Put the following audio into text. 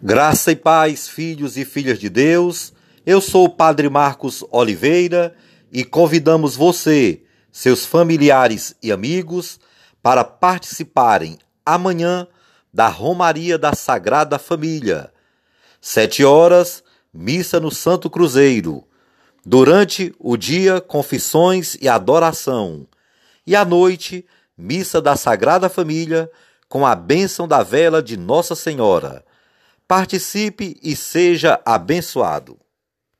Graça e paz, filhos e filhas de Deus. Eu sou o Padre Marcos Oliveira e convidamos você, seus familiares e amigos, para participarem amanhã da Romaria da Sagrada Família. Sete horas, missa no Santo Cruzeiro. Durante o dia, confissões e adoração. E à noite, missa da Sagrada Família com a bênção da vela de Nossa Senhora. Participe e seja abençoado.